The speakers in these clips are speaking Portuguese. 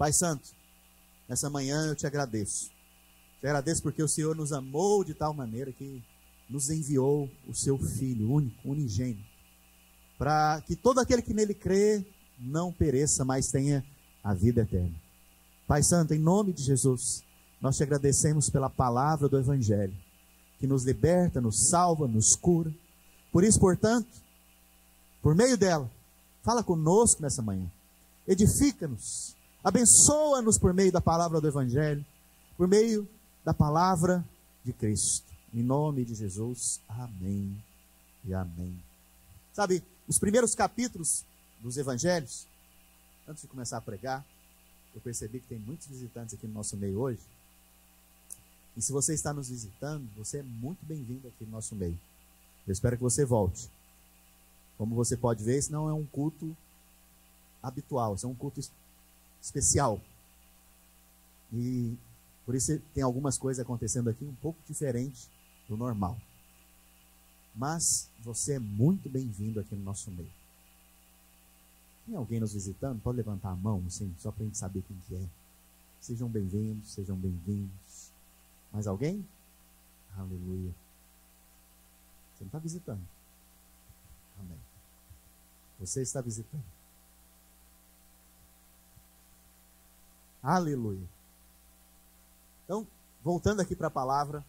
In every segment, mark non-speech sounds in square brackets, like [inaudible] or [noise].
Pai Santo, nessa manhã eu te agradeço. Te agradeço porque o Senhor nos amou de tal maneira que nos enviou o seu Filho único, unigênito, para que todo aquele que nele crê não pereça, mas tenha a vida eterna. Pai Santo, em nome de Jesus, nós te agradecemos pela palavra do Evangelho, que nos liberta, nos salva, nos cura. Por isso, portanto, por meio dela, fala conosco nessa manhã, edifica-nos, abençoa-nos por meio da palavra do Evangelho, por meio da palavra de Cristo. Em nome de Jesus, amém e amém. Sabe, os primeiros capítulos dos Evangelhos, antes de começar a pregar, eu percebi que tem muitos visitantes aqui no nosso meio hoje. E se você está nos visitando, você é muito bem-vindo aqui no nosso meio. Eu espero que você volte. Como você pode ver, esse não é um culto habitual, esse é um culto especial. E por isso tem algumas coisas acontecendo aqui um pouco diferente do normal. Mas você é muito bem-vindo aqui no nosso meio. Tem alguém nos visitando? Pode levantar a mão, assim, só para a gente saber quem que é. Sejam bem-vindos, sejam bem-vindos. Mais alguém? Aleluia. Você não está visitando. Amém. Você está visitando. Aleluia. Então, voltando aqui para a palavra.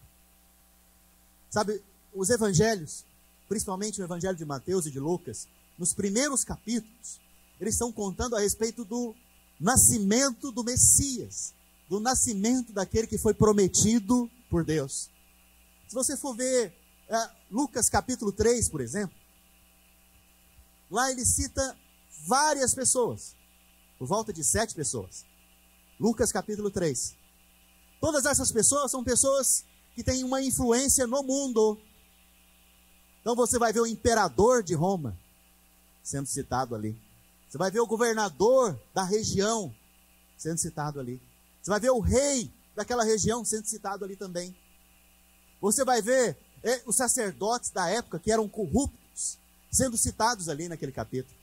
Sabe, os evangelhos, principalmente o evangelho de Mateus e de Lucas, nos primeiros capítulos, eles estão contando a respeito do nascimento do Messias, do nascimento daquele que foi prometido por Deus. Se você for ver é, Lucas capítulo 3, por exemplo, lá ele cita várias pessoas, por volta de sete pessoas. Lucas capítulo 3. Todas essas pessoas são pessoas que têm uma influência no mundo. Então você vai ver o imperador de Roma sendo citado ali. Você vai ver o governador da região sendo citado ali. Você vai ver o rei daquela região sendo citado ali também. Você vai ver é, os sacerdotes da época que eram corruptos sendo citados ali naquele capítulo.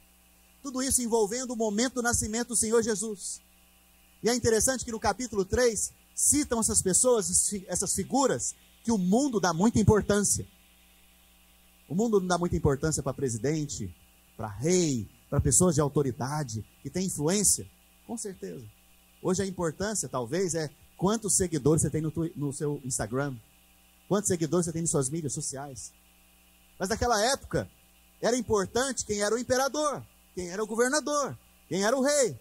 Tudo isso envolvendo o momento do nascimento do Senhor Jesus. E é interessante que no capítulo 3 citam essas pessoas, essas figuras, que o mundo dá muita importância. O mundo não dá muita importância para presidente, para rei, para pessoas de autoridade, que têm influência? Com certeza. Hoje a importância, talvez, é quantos seguidores você tem no, no seu Instagram, quantos seguidores você tem em suas mídias sociais. Mas naquela época, era importante quem era o imperador, quem era o governador, quem era o rei,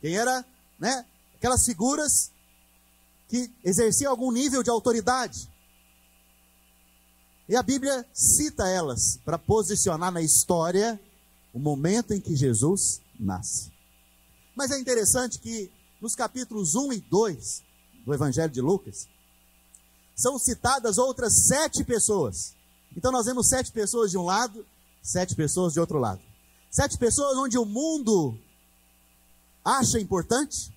quem era, né, aquelas figuras que exerciam algum nível de autoridade. E a Bíblia cita elas para posicionar na história o momento em que Jesus nasce. Mas é interessante que nos capítulos 1 e 2 do Evangelho de Lucas, são citadas outras sete pessoas. Então nós vemos sete pessoas de um lado, sete pessoas de outro lado. Sete pessoas onde o mundo acha importante,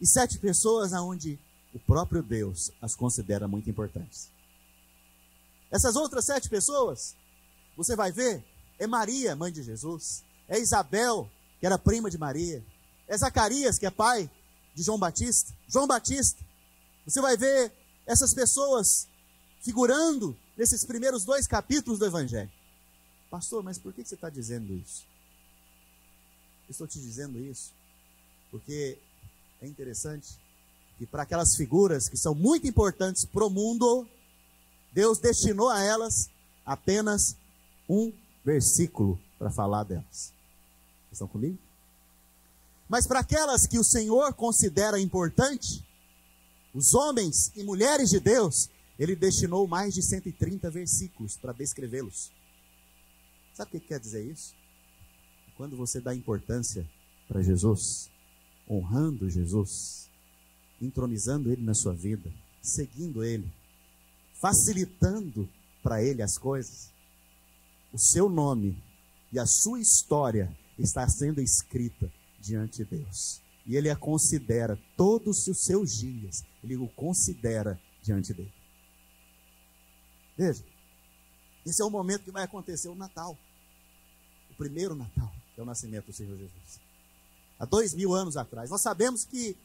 e sete pessoas onde o próprio Deus as considera muito importantes. Essas outras sete pessoas, você vai ver, é Maria, mãe de Jesus, é Isabel, que era prima de Maria, é Zacarias, que é pai de João Batista, João Batista. Você vai ver essas pessoas figurando nesses primeiros dois capítulos do Evangelho. Pastor, mas por que você está dizendo isso? Eu estou te dizendo isso porque é interessante que para aquelas figuras que são muito importantes para o mundo, Deus destinou a elas apenas um versículo para falar delas. Estão comigo? Mas para aquelas que o Senhor considera importante, os homens e mulheres de Deus, ele destinou mais de 130 versículos para descrevê-los. Sabe o que quer dizer isso? Quando você dá importância para Jesus, honrando Jesus, entronizando Ele na sua vida, seguindo Ele, facilitando para Ele as coisas, o seu nome e a sua história está sendo escrita diante de Deus. E Ele a considera todos os seus dias, Ele o considera diante dele. Veja, esse é o momento que vai acontecer o Natal, o primeiro Natal, que é o nascimento do Senhor Jesus há dois mil anos atrás. Nós sabemos que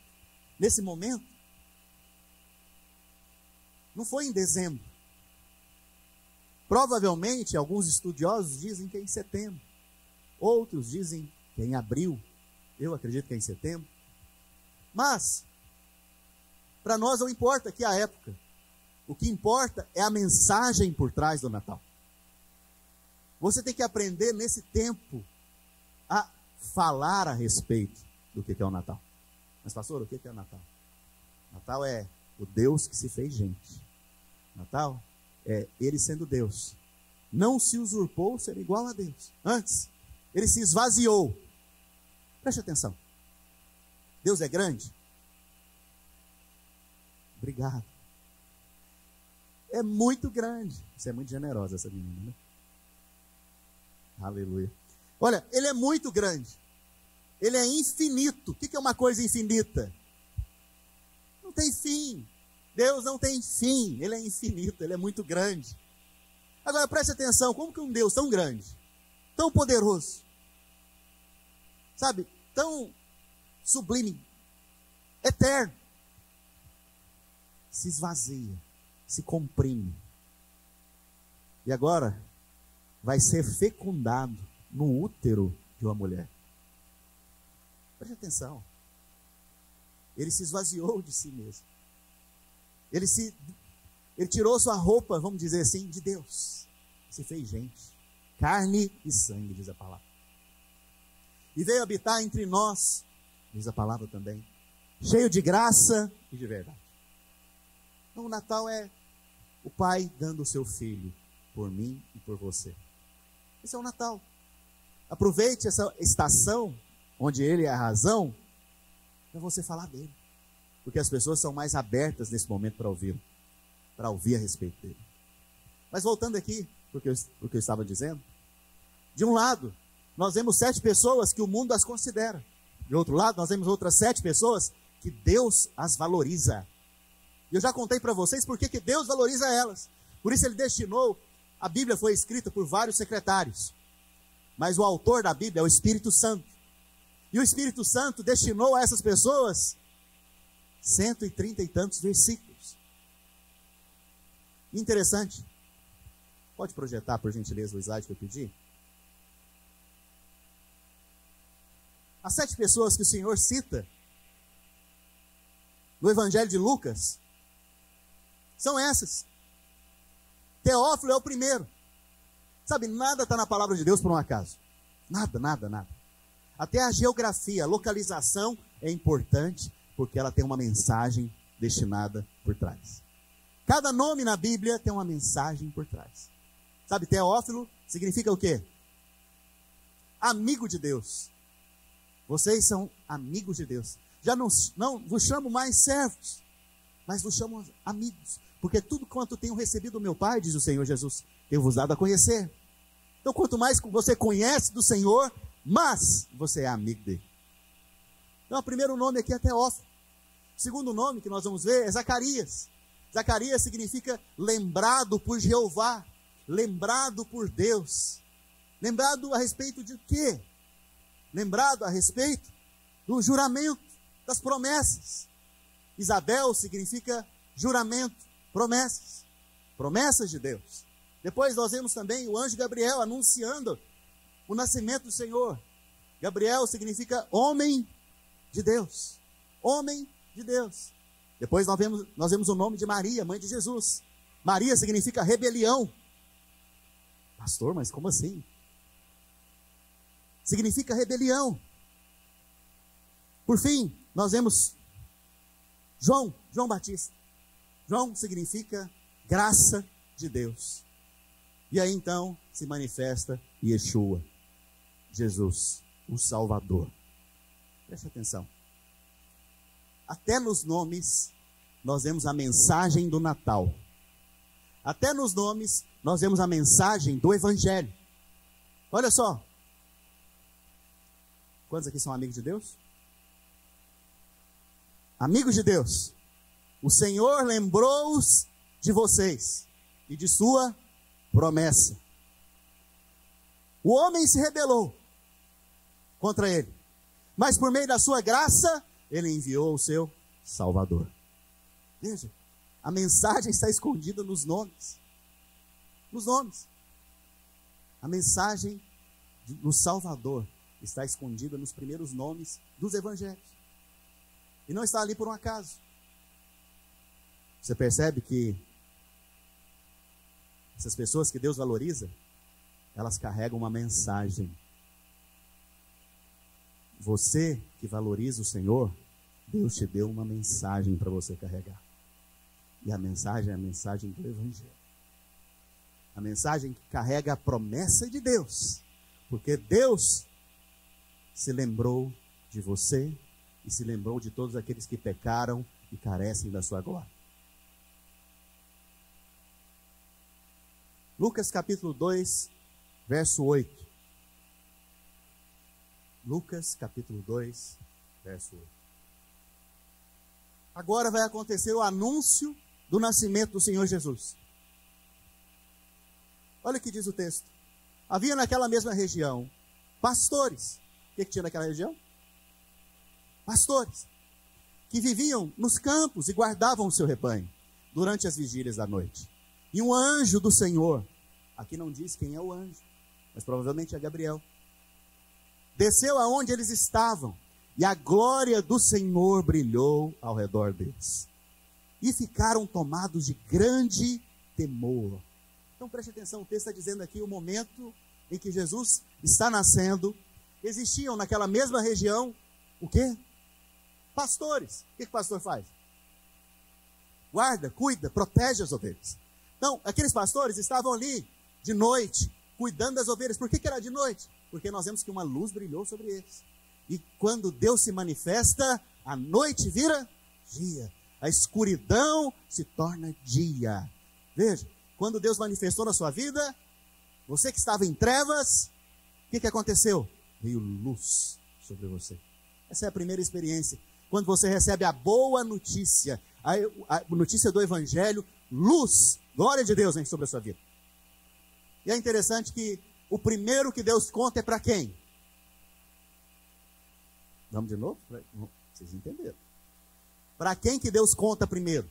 nesse momento, não foi em dezembro. Provavelmente, alguns estudiosos dizem que é em setembro. Outros dizem que é em abril. Eu acredito que é em setembro. Mas, para nós não importa que a época. O que importa é a mensagem por trás do Natal. Você tem que aprender nesse tempo a falar a respeito do que é o Natal. Mas, pastor, o que é o Natal? Natal é o Deus que se fez gente. Natal é ele sendo Deus. Não se usurpou ser igual a Deus. Antes, ele se esvaziou. Preste atenção. Deus é grande? Obrigado. É muito grande. Você é muito generosa, essa menina, né? Aleluia. Olha, ele é muito grande. Ele é infinito. O que é uma coisa infinita? Não tem fim. Deus não tem fim. Ele é infinito. Ele é muito grande. Agora preste atenção: como que um Deus tão grande, tão poderoso, sabe, tão sublime, eterno, se esvazia, se comprime. E agora vai ser fecundado no útero de uma mulher. Preste atenção. Ele se esvaziou de si mesmo. Ele se ele tirou sua roupa, vamos dizer assim, de Deus. Se fez gente, carne e sangue, diz a palavra. E veio habitar entre nós, diz a palavra também, cheio de graça e de verdade. Então, o Natal é o Pai dando o seu filho por mim e por você. Esse é o Natal. Aproveite essa estação, onde Ele é a razão, para você falar dele. Porque as pessoas são mais abertas nesse momento para ouvir, para ouvir a respeito dele. Mas voltando aqui, porque eu, porque eu estava dizendo, de um lado, nós vemos sete pessoas que o mundo as considera. De outro lado, nós vemos outras sete pessoas que Deus as valoriza. E eu já contei para vocês por que Deus valoriza elas. Por isso ele destinou, a Bíblia foi escrita por vários secretários. Mas o autor da Bíblia é o Espírito Santo. E o Espírito Santo destinou a essas pessoas cento e trinta e tantos versículos. Interessante. Pode projetar, por gentileza, o slide que eu pedi? As sete pessoas que o Senhor cita no Evangelho de Lucas são essas. Teófilo é o primeiro. Sabe, nada está na palavra de Deus por um acaso. Nada, nada, nada. Até a geografia, a localização é importante porque ela tem uma mensagem destinada por trás. Cada nome na Bíblia tem uma mensagem por trás. Sabe, Teófilo significa o quê? Amigo de Deus. Vocês são amigos de Deus. Já não, não vos chamo mais servos, mas vos chamo amigos. Porque tudo quanto tenho recebido do meu Pai, diz o Senhor Jesus, eu vos dado a conhecer. Então, quanto mais você conhece do Senhor, mais você é amigo dele. Então, o primeiro nome aqui é Teófilo. O segundo nome que nós vamos ver é Zacarias. Zacarias significa lembrado por Jeová, lembrado por Deus. Lembrado a respeito de quê? Lembrado a respeito do juramento, das promessas. Isabel significa juramento promessas. Promessas de Deus. Depois nós vemos também o anjo Gabriel anunciando o nascimento do Senhor. Gabriel significa homem de Deus. Homem de Deus. Depois nós vemos, nós vemos o nome de Maria, mãe de Jesus. Maria significa rebelião. Pastor, mas como assim? Significa rebelião. Por fim, nós vemos João, João Batista. João significa graça de Deus. E aí então se manifesta Yeshua, Jesus, o Salvador. Preste atenção. Até nos nomes nós vemos a mensagem do Natal. Até nos nomes nós vemos a mensagem do Evangelho. Olha só. Quantos aqui são amigos de Deus? Amigos de Deus. O Senhor lembrou-os de vocês e de sua promessa. O homem se rebelou contra ele, mas por meio da sua graça, ele enviou o seu Salvador. Veja, a mensagem está escondida nos nomes. Nos nomes. A mensagem do Salvador está escondida nos primeiros nomes dos evangelhos. E não está ali por um acaso. Você percebe que essas pessoas que Deus valoriza, elas carregam uma mensagem. Você que valoriza o Senhor, Deus te deu uma mensagem para você carregar. E a mensagem é a mensagem do Evangelho. A mensagem que carrega a promessa de Deus. Porque Deus se lembrou de você e se lembrou de todos aqueles que pecaram e carecem da sua glória. Lucas capítulo 2, verso 8. Lucas capítulo 2, verso 8. Agora vai acontecer o anúncio do nascimento do Senhor Jesus. Olha o que diz o texto. Havia naquela mesma região pastores. O que, que tinha naquela região? Pastores. Que viviam nos campos e guardavam o seu rebanho durante as vigílias da noite. E um anjo do Senhor, aqui não diz quem é o anjo, mas provavelmente é Gabriel, desceu aonde eles estavam, e a glória do Senhor brilhou ao redor deles. E ficaram tomados de grande temor. Então preste atenção, o texto está dizendo aqui o momento em que Jesus está nascendo. Existiam naquela mesma região o quê? Pastores. O que, que o pastor faz? Guarda, cuida, protege as ovelhas. Então, aqueles pastores estavam ali de noite, cuidando das ovelhas. Por que, que era de noite? Porque nós vemos que uma luz brilhou sobre eles. E quando Deus se manifesta, a noite vira dia. A escuridão se torna dia. Veja, quando Deus manifestou na sua vida, você que estava em trevas, o que, que aconteceu? Veio luz sobre você. Essa é a primeira experiência. Quando você recebe a boa notícia, a, a notícia do Evangelho, luz Glória de Deus vem sobre a sua vida. E é interessante que o primeiro que Deus conta é para quem? Vamos de novo? Vocês entenderam. Para quem que Deus conta primeiro?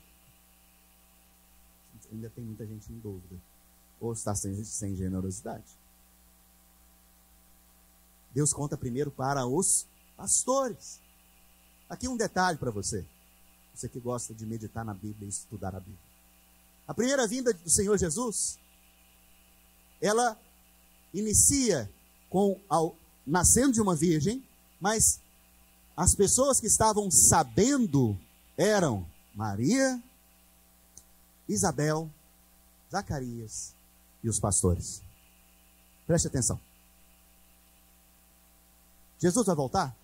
Ainda tem muita gente em dúvida. Ou está sem, sem generosidade. Deus conta primeiro para os pastores. Aqui um detalhe para você. Você que gosta de meditar na Bíblia e estudar a Bíblia. A primeira vinda do Senhor Jesus, ela inicia com ao nascendo de uma virgem, mas as pessoas que estavam sabendo eram Maria, Isabel, Zacarias e os pastores. Preste atenção. Jesus vai voltar?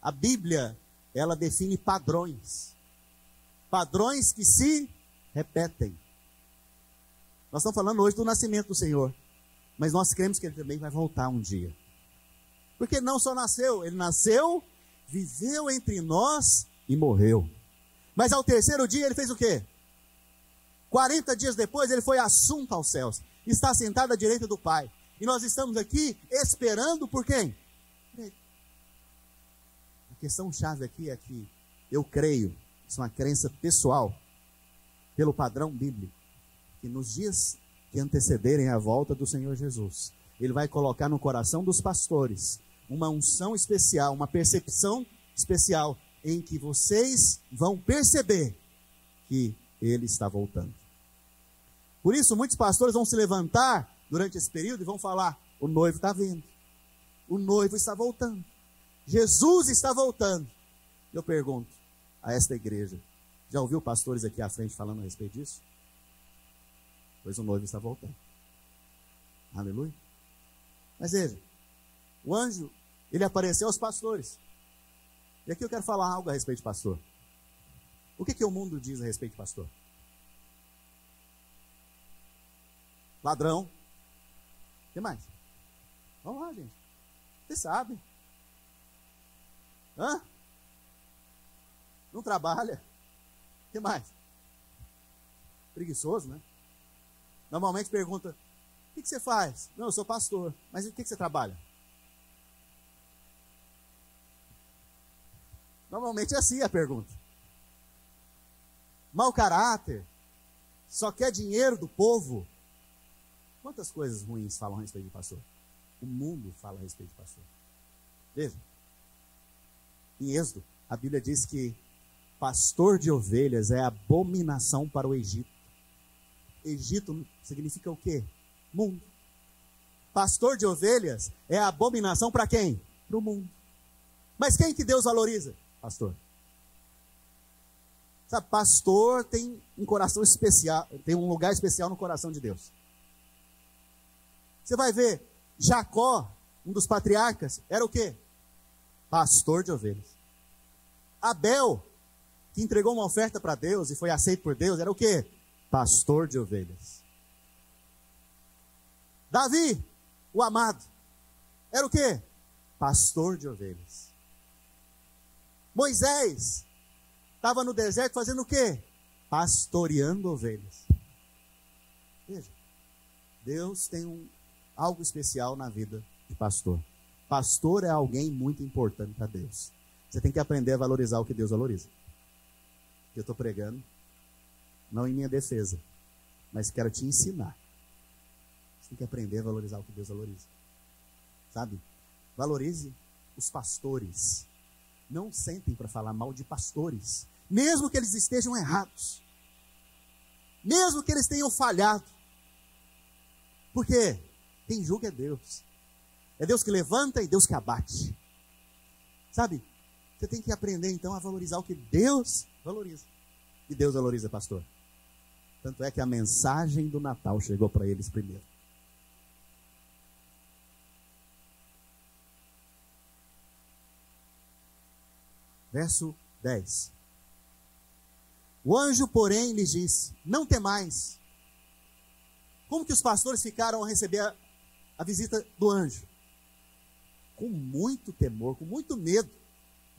A Bíblia, ela define padrões. Padrões que se repetem. Nós estamos falando hoje do nascimento do Senhor, mas nós cremos que ele também vai voltar um dia. Porque não só nasceu, ele nasceu, viveu entre nós e morreu. Mas ao terceiro dia ele fez o quê? 40 dias depois ele foi assunto aos céus, está sentado à direita do Pai. E nós estamos aqui esperando por quem? A questão chave aqui é que eu creio, isso é uma crença pessoal, pelo padrão bíblico, que nos dias que antecederem a volta do Senhor Jesus, Ele vai colocar no coração dos pastores uma unção especial, uma percepção especial, em que vocês vão perceber que Ele está voltando. Por isso, muitos pastores vão se levantar durante esse período e vão falar: o noivo está vindo, o noivo está voltando, Jesus está voltando. Eu pergunto a esta igreja: já ouviu pastores aqui à frente falando a respeito disso? Pois o noivo está voltando. Aleluia. Mas veja, o anjo, ele apareceu aos pastores. E aqui eu quero falar algo a respeito de pastor. O que, que o mundo diz a respeito de pastor? Ladrão. O que mais? Vamos lá, gente. Vocês sabem. Hã? Não trabalha. O que mais? Preguiçoso, né? Normalmente pergunta: o que, você faz? Não, eu sou pastor. Mas o que, que você trabalha? Normalmente é assim a pergunta. Mau caráter, só quer dinheiro do povo. Quantas coisas ruins falam a respeito de pastor? O mundo fala a respeito de pastor. Veja. Em Êxodo, a Bíblia diz que pastor de ovelhas é abominação para o Egito. Egito significa o quê? Mundo. Pastor de ovelhas é abominação para quem? Para o mundo. Mas quem que Deus valoriza? Pastor. Sabe, pastor tem um coração especial, tem um lugar especial no coração de Deus. Você vai ver, Jacó, um dos patriarcas, era o quê? Pastor de ovelhas. Abel, que entregou uma oferta para Deus e foi aceito por Deus, era o quê? Pastor de ovelhas. Davi, o amado, era o quê? Pastor de ovelhas. Moisés estava no deserto fazendo o quê? Pastoreando ovelhas. Veja, Deus tem um, algo especial na vida de pastor. Pastor é alguém muito importante para Deus. Você tem que aprender a valorizar o que Deus valoriza. Eu estou pregando, não em minha defesa, mas quero te ensinar. Você tem que aprender a valorizar o que Deus valoriza. Sabe? Valorize os pastores não sentem para falar mal de pastores, mesmo que eles estejam errados, mesmo que eles tenham falhado. Porque quem julga é Deus. É Deus que levanta e Deus que abate. Sabe? Você tem que aprender então a valorizar o que Deus valoriza. E Deus valoriza, pastor. Tanto é que a mensagem do Natal chegou para eles primeiro. Verso 10. O anjo, porém, lhes disse: Não temais. Como que os pastores ficaram a receber a, a visita do anjo? Com muito temor, com muito medo.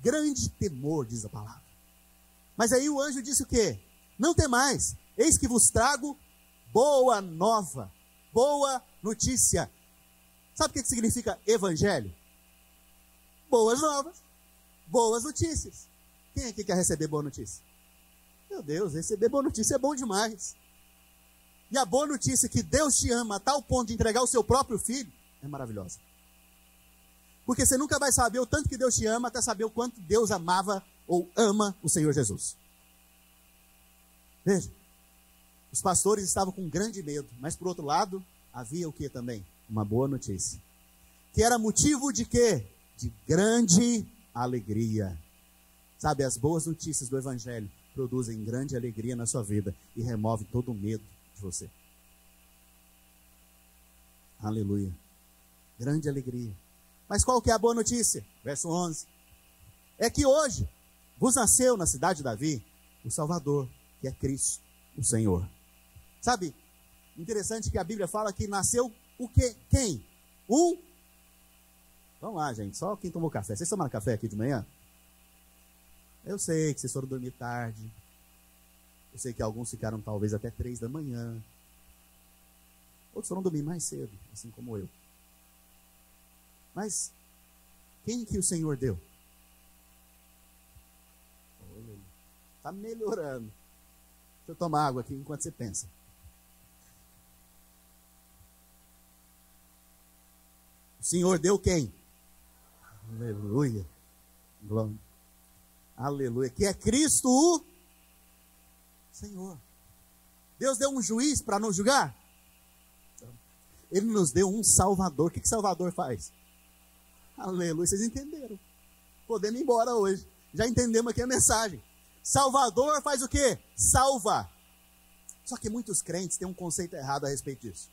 Grande temor, diz a palavra. Mas aí o anjo disse o quê? Não temais, eis que vos trago boa nova, boa notícia. Sabe o que significa evangelho? Boas novas boas notícias. Quem aqui quer receber boa notícia? Meu Deus, receber boa notícia é bom demais. E a boa notícia que Deus te ama a tal ponto de entregar o seu próprio filho é maravilhosa. Porque você nunca vai saber o tanto que Deus te ama até saber o quanto Deus amava ou ama o Senhor Jesus. Veja, os pastores estavam com grande medo, mas por outro lado, havia o que também? Uma boa notícia. Que era motivo de quê? De grande alegria. Sabe, as boas notícias do Evangelho produzem grande alegria na sua vida e remove todo o medo de você. Aleluia. Grande alegria. Mas qual que é a boa notícia? Verso 11. É que hoje vos nasceu na cidade de Davi o Salvador, que é Cristo, o Senhor. Sabe, interessante que a Bíblia fala que nasceu o que? Quem? Um Vamos lá, gente. Só quem tomou café. Vocês tomaram café aqui de manhã? Eu sei que vocês foram dormir tarde. Eu sei que alguns ficaram talvez até três da manhã. Outros foram dormir mais cedo, assim como eu. Mas quem que o Senhor deu? Está melhorando. Deixa eu tomar água aqui enquanto você pensa. O Senhor deu quem? Aleluia. Glória. Aleluia. Que é Cristo o Senhor. Deus deu um juiz para nos julgar? Ele nos deu um Salvador. O que, que Salvador faz? Aleluia. Vocês entenderam? Podemos ir embora hoje. Já entendemos aqui a mensagem. Salvador faz o quê? Salva. Só que muitos crentes têm um conceito errado a respeito disso.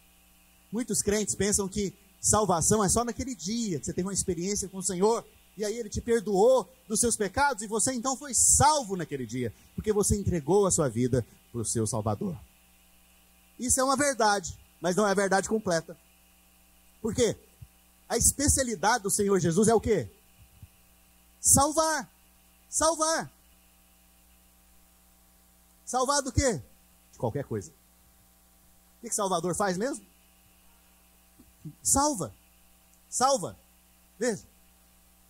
Muitos crentes pensam que Salvação é só naquele dia que você teve uma experiência com o Senhor e aí ele te perdoou dos seus pecados e você então foi salvo naquele dia, porque você entregou a sua vida para o seu Salvador. Isso é uma verdade, mas não é a verdade completa. Por quê? A especialidade do Senhor Jesus é o quê? Salvar. Salvar. Salvar do quê? De qualquer coisa. O que, que Salvador faz mesmo? Salva. Salva. Veja.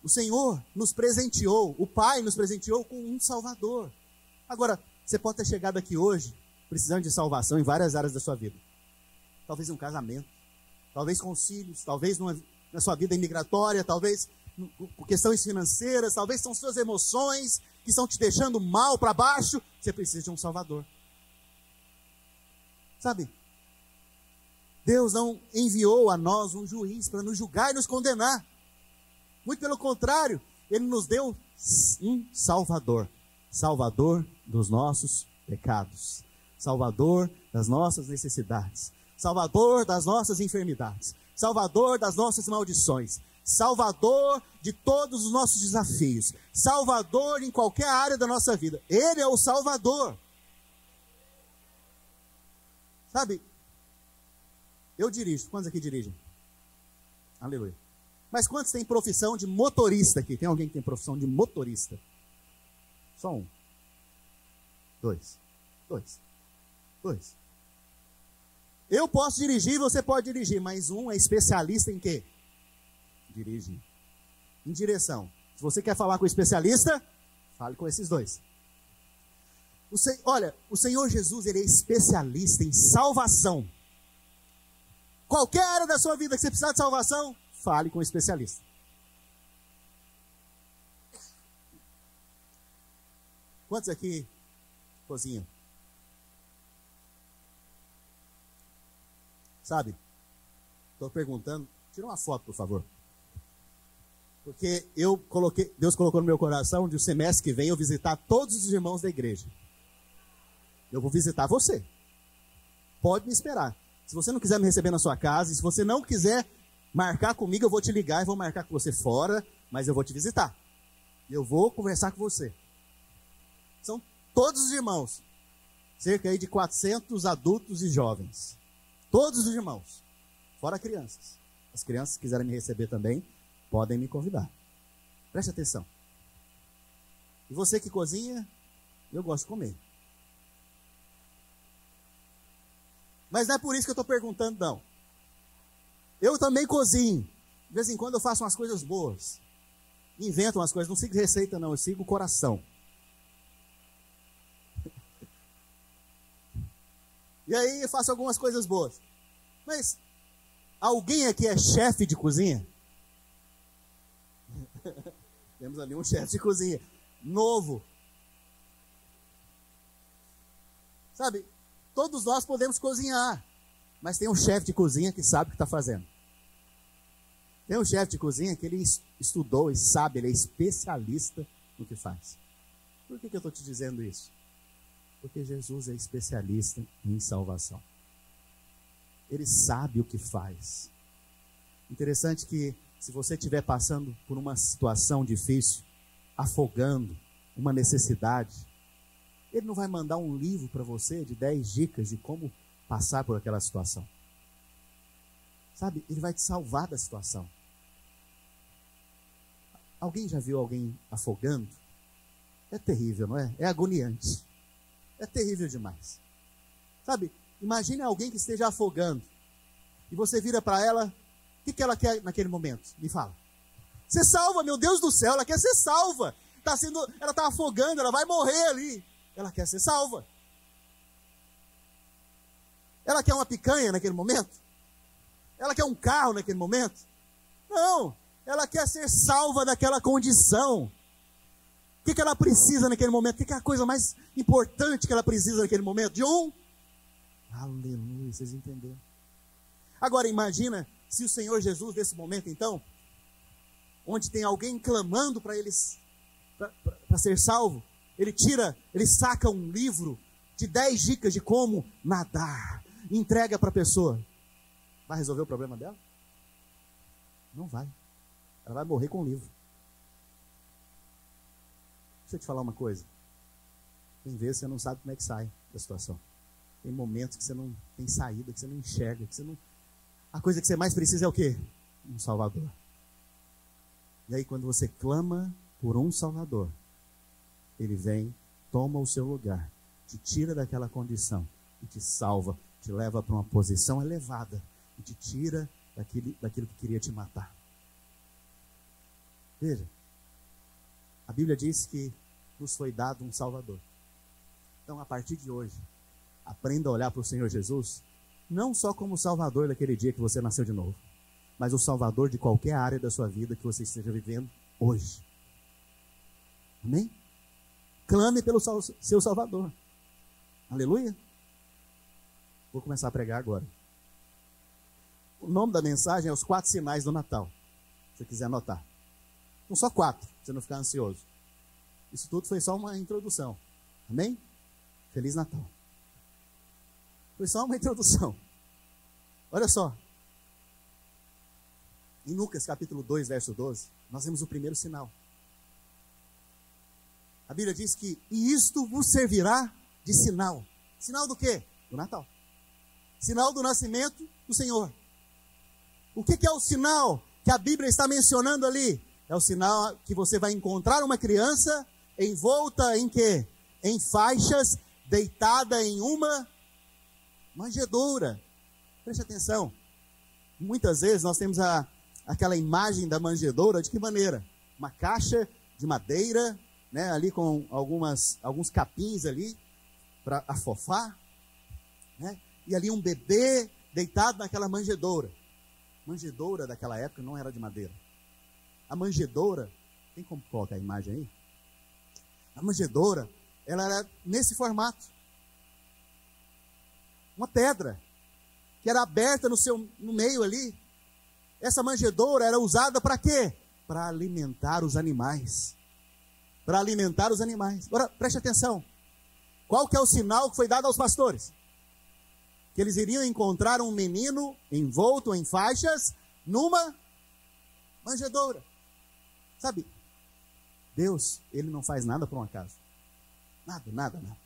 o Senhor nos presenteou, o Pai nos presenteou com um Salvador. Agora, você pode ter chegado aqui hoje precisando de salvação em várias áreas da sua vida. Talvez um casamento, talvez com os filhos, talvez numa, na sua vida imigratória, talvez por questões financeiras, talvez são suas emoções que estão te deixando mal para baixo. Você precisa de um Salvador. Sabe? Deus não enviou a nós um juiz para nos julgar e nos condenar. Muito pelo contrário, Ele nos deu um Salvador Salvador dos nossos pecados, Salvador das nossas necessidades, Salvador das nossas enfermidades, Salvador das nossas maldições, Salvador de todos os nossos desafios, Salvador em qualquer área da nossa vida. Ele é o Salvador. Sabe, eu dirijo. Quantos aqui dirigem? Aleluia. Mas quantos têm profissão de motorista aqui? Tem alguém que tem profissão de motorista? Só um. Dois. Dois. Dois. Eu posso dirigir, você pode dirigir, mas um é especialista em quê? Dirigir. Em direção. Se você quer falar com o especialista, fale com esses dois. O se... Olha, o Senhor Jesus ele é especialista em salvação. Qualquer área da sua vida que você precisar de salvação, fale com o especialista. Quantos aqui cozinham? Sabe? Estou perguntando. Tira uma foto, por favor. Porque eu coloquei, Deus colocou no meu coração de o semestre que vem eu visitar todos os irmãos da igreja. Eu vou visitar você. Pode me esperar. Se você não quiser me receber na sua casa, se você não quiser marcar comigo, eu vou te ligar e vou marcar com você fora, mas eu vou te visitar. Eu vou conversar com você. São todos os irmãos. Cerca aí de 400 adultos e jovens. Todos os irmãos. Fora crianças. As crianças que quiserem me receber também, podem me convidar. Preste atenção. E você que cozinha, eu gosto de comer. Mas não é por isso que eu estou perguntando, não. Eu também cozinho. De vez em quando eu faço umas coisas boas. Invento umas coisas. Não sigo receita, não. Eu sigo o coração. E aí faço algumas coisas boas. Mas alguém aqui é chefe de cozinha? [laughs] Temos ali um chefe de cozinha. Novo. Sabe, todos nós podemos cozinhar. Mas tem um chefe de cozinha que sabe o que está fazendo. Tem um chefe de cozinha que ele estudou e sabe, ele é especialista no que faz. Por que, que eu estou te dizendo isso? Porque Jesus é especialista em salvação. Ele sabe o que faz. Interessante que, se você estiver passando por uma situação difícil, afogando, uma necessidade, ele não vai mandar um livro para você de 10 dicas de como passar por aquela situação. Sabe, ele vai te salvar da situação. Alguém já viu alguém afogando? É terrível, não é? É agoniante é terrível demais. Sabe, imagine alguém que esteja afogando e você vira para ela, o que, que ela quer naquele momento? Me fala. Ser salva, meu Deus do céu, ela quer ser salva. Tá sendo, ela está afogando, ela vai morrer ali. Ela quer ser salva. Ela quer uma picanha naquele momento? Ela quer um carro naquele momento? Não, ela quer ser salva daquela condição. Que, que ela precisa naquele momento? O que, que é a coisa mais importante que ela precisa naquele momento? De um. Aleluia, vocês entenderam? Agora imagina se o Senhor Jesus, nesse momento, então, onde tem alguém clamando para eles para ser salvo, ele tira, ele saca um livro de 10 dicas de como nadar, entrega para a pessoa. Vai resolver o problema dela? Não vai. Ela vai morrer com o livro. Deixa eu te falar uma coisa. Tem vezes você não sabe como é que sai da situação. Tem momentos que você não tem saída, que você não enxerga, que você não. A coisa que você mais precisa é o quê? Um Salvador. E aí, quando você clama por um Salvador, ele vem, toma o seu lugar, te tira daquela condição e te salva, te leva para uma posição elevada e te tira daquilo, daquilo que queria te matar. Veja, a Bíblia diz que nos foi dado um Salvador. Então, a partir de hoje, aprenda a olhar para o Senhor Jesus, não só como Salvador daquele dia que você nasceu de novo, mas o Salvador de qualquer área da sua vida que você esteja vivendo hoje. Amém? Clame pelo seu Salvador. Aleluia. Vou começar a pregar agora. O nome da mensagem é Os Quatro Sinais do Natal. Se você quiser anotar. São só quatro, para você não ficar ansioso. Isso tudo foi só uma introdução. Amém? Feliz Natal. Foi só uma introdução. Olha só. Em Lucas capítulo 2, verso 12, nós vemos o primeiro sinal. A Bíblia diz que, e isto vos servirá de sinal. Sinal do quê? Do Natal. Sinal do nascimento do Senhor. O que, que é o sinal que a Bíblia está mencionando ali? É o sinal que você vai encontrar uma criança envolta em quê? Em faixas, deitada em uma manjedoura. Preste atenção. Muitas vezes nós temos a, aquela imagem da manjedoura de que maneira? Uma caixa de madeira, né, ali com algumas, alguns capins ali para afofar, né? E ali um bebê deitado naquela manjedoura. Manjedoura daquela época não era de madeira. A manjedoura, tem como colocar a imagem aí? A manjedoura, ela era nesse formato. Uma pedra que era aberta no seu no meio ali. Essa manjedoura era usada para quê? Para alimentar os animais. Para alimentar os animais. Agora, preste atenção. Qual que é o sinal que foi dado aos pastores? Que eles iriam encontrar um menino envolto em faixas numa manjedoura. Sabe, Deus, ele não faz nada por um acaso. Nada, nada, nada.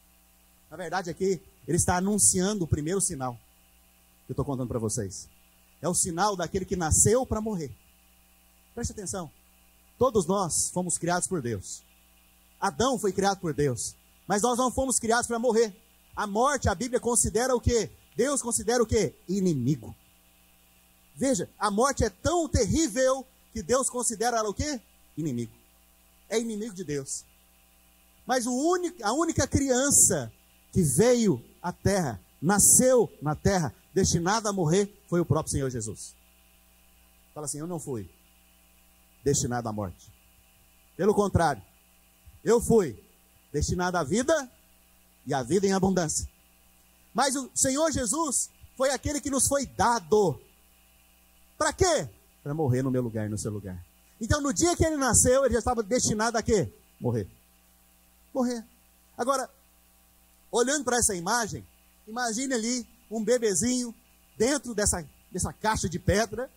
Na verdade, aqui, ele está anunciando o primeiro sinal que eu estou contando para vocês. É o sinal daquele que nasceu para morrer. Preste atenção. Todos nós fomos criados por Deus. Adão foi criado por Deus. Mas nós não fomos criados para morrer. A morte, a Bíblia considera o quê? Deus considera o quê? Inimigo. Veja, a morte é tão terrível que Deus considera ela o quê? Inimigo. É inimigo de Deus. Mas único, a única criança que veio à terra, nasceu na terra, destinada a morrer, foi o próprio Senhor Jesus. Fala assim: Eu não fui destinado à morte. Pelo contrário, eu fui destinado à vida e à vida em abundância. Mas o Senhor Jesus foi aquele que nos foi dado. Para quê? Para morrer no meu lugar e no seu lugar. Então, no dia que ele nasceu, ele já estava destinado a quê? Morrer. Morrer. Agora, olhando para essa imagem, imagine ali um bebezinho dentro dessa, dessa caixa de pedra,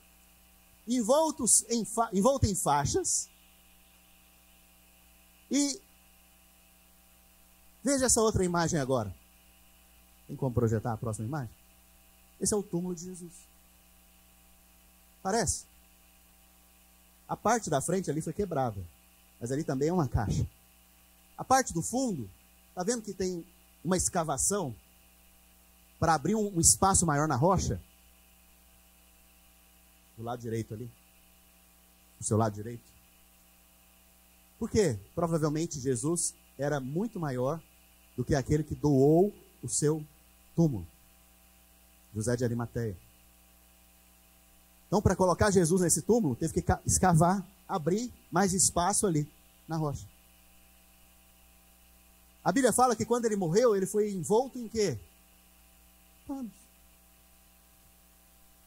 envoltos em, envolto em faixas, e veja essa outra imagem agora. Tem como projetar a próxima imagem? Esse é o túmulo de Jesus. Parece? A parte da frente ali foi quebrada, mas ali também é uma caixa. A parte do fundo, está vendo que tem uma escavação para abrir um, um espaço maior na rocha? Do lado direito ali. Do seu lado direito. Por quê? Provavelmente Jesus era muito maior do que aquele que doou o seu túmulo. José de Arimateia. Então, para colocar Jesus nesse túmulo, teve que escavar, abrir mais espaço ali na rocha. A Bíblia fala que quando ele morreu, ele foi envolto em quê? Panos.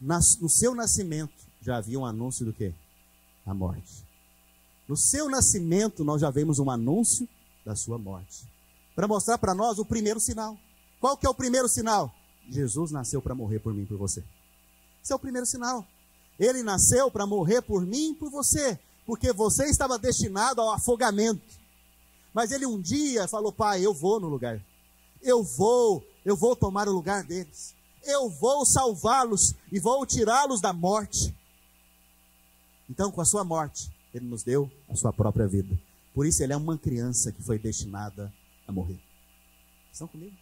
no seu nascimento já havia um anúncio do quê? A morte. No seu nascimento nós já vemos um anúncio da sua morte. Para mostrar para nós o primeiro sinal. Qual que é o primeiro sinal? Jesus nasceu para morrer por mim por você. Esse é o primeiro sinal. Ele nasceu para morrer por mim e por você, porque você estava destinado ao afogamento. Mas ele um dia falou: Pai, eu vou no lugar. Eu vou, eu vou tomar o lugar deles. Eu vou salvá-los e vou tirá-los da morte. Então, com a sua morte, ele nos deu a sua própria vida. Por isso, ele é uma criança que foi destinada a morrer. Estão comigo?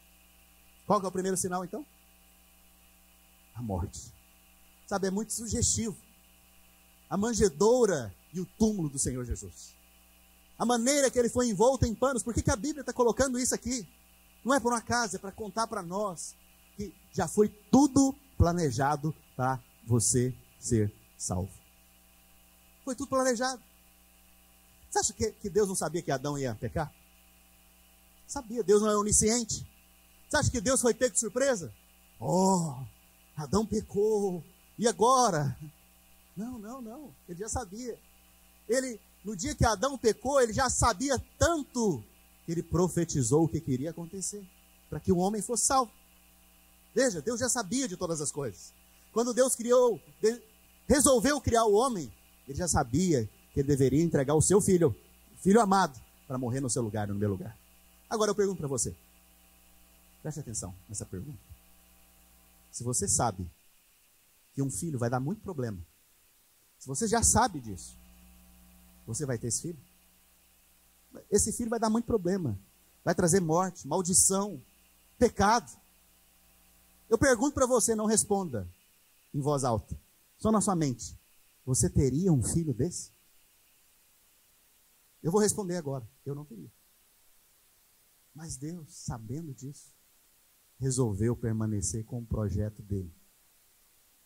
Qual é o primeiro sinal, então? A morte. Sabe, é muito sugestivo. A manjedoura e o túmulo do Senhor Jesus. A maneira que ele foi envolto em panos, por que, que a Bíblia está colocando isso aqui? Não é por uma casa, é para contar para nós que já foi tudo planejado para você ser salvo. Foi tudo planejado. Você acha que, que Deus não sabia que Adão ia pecar? Sabia, Deus não é onisciente. Você acha que Deus foi pego de surpresa? Oh, Adão pecou. E agora? Não, não, não. Ele já sabia. Ele, no dia que Adão pecou, ele já sabia tanto que ele profetizou o que queria acontecer para que o homem fosse salvo. Veja, Deus já sabia de todas as coisas. Quando Deus criou, resolveu criar o homem, ele já sabia que ele deveria entregar o seu filho, filho amado, para morrer no seu lugar, no meu lugar. Agora eu pergunto para você. Preste atenção nessa pergunta. Se você sabe que um filho vai dar muito problema, se você já sabe disso, você vai ter esse filho? Esse filho vai dar muito problema, vai trazer morte, maldição, pecado. Eu pergunto para você, não responda em voz alta, só na sua mente. Você teria um filho desse? Eu vou responder agora, eu não teria. Mas Deus, sabendo disso, resolveu permanecer com o projeto dele.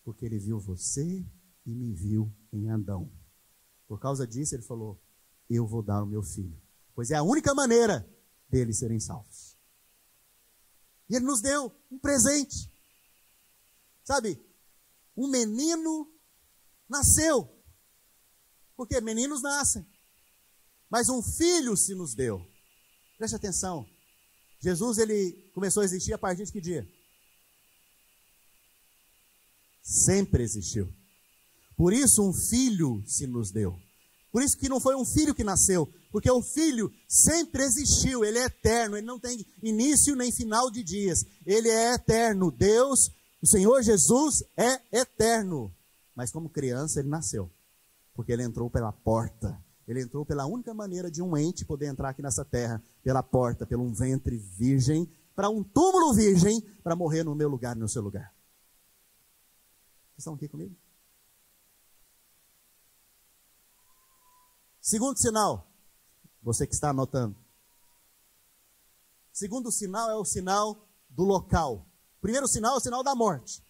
Porque ele viu você e me viu em Adão. Por causa disso, ele falou: Eu vou dar o meu filho. Pois é a única maneira deles serem salvos. E ele nos deu um presente. Sabe, um menino nasceu. Porque meninos nascem. Mas um filho se nos deu. Preste atenção. Jesus ele começou a existir a partir de que dia? Sempre existiu. Por isso um filho se nos deu. Por isso que não foi um filho que nasceu, porque o filho sempre existiu, ele é eterno, ele não tem início nem final de dias. Ele é eterno. Deus, o Senhor Jesus é eterno. Mas como criança ele nasceu, porque ele entrou pela porta ele entrou pela única maneira de um ente poder entrar aqui nessa terra, pela porta, pelo um ventre virgem, para um túmulo virgem, para morrer no meu lugar, no seu lugar. Estão aqui comigo? Segundo sinal, você que está anotando. Segundo sinal é o sinal do local. Primeiro sinal é o sinal da morte.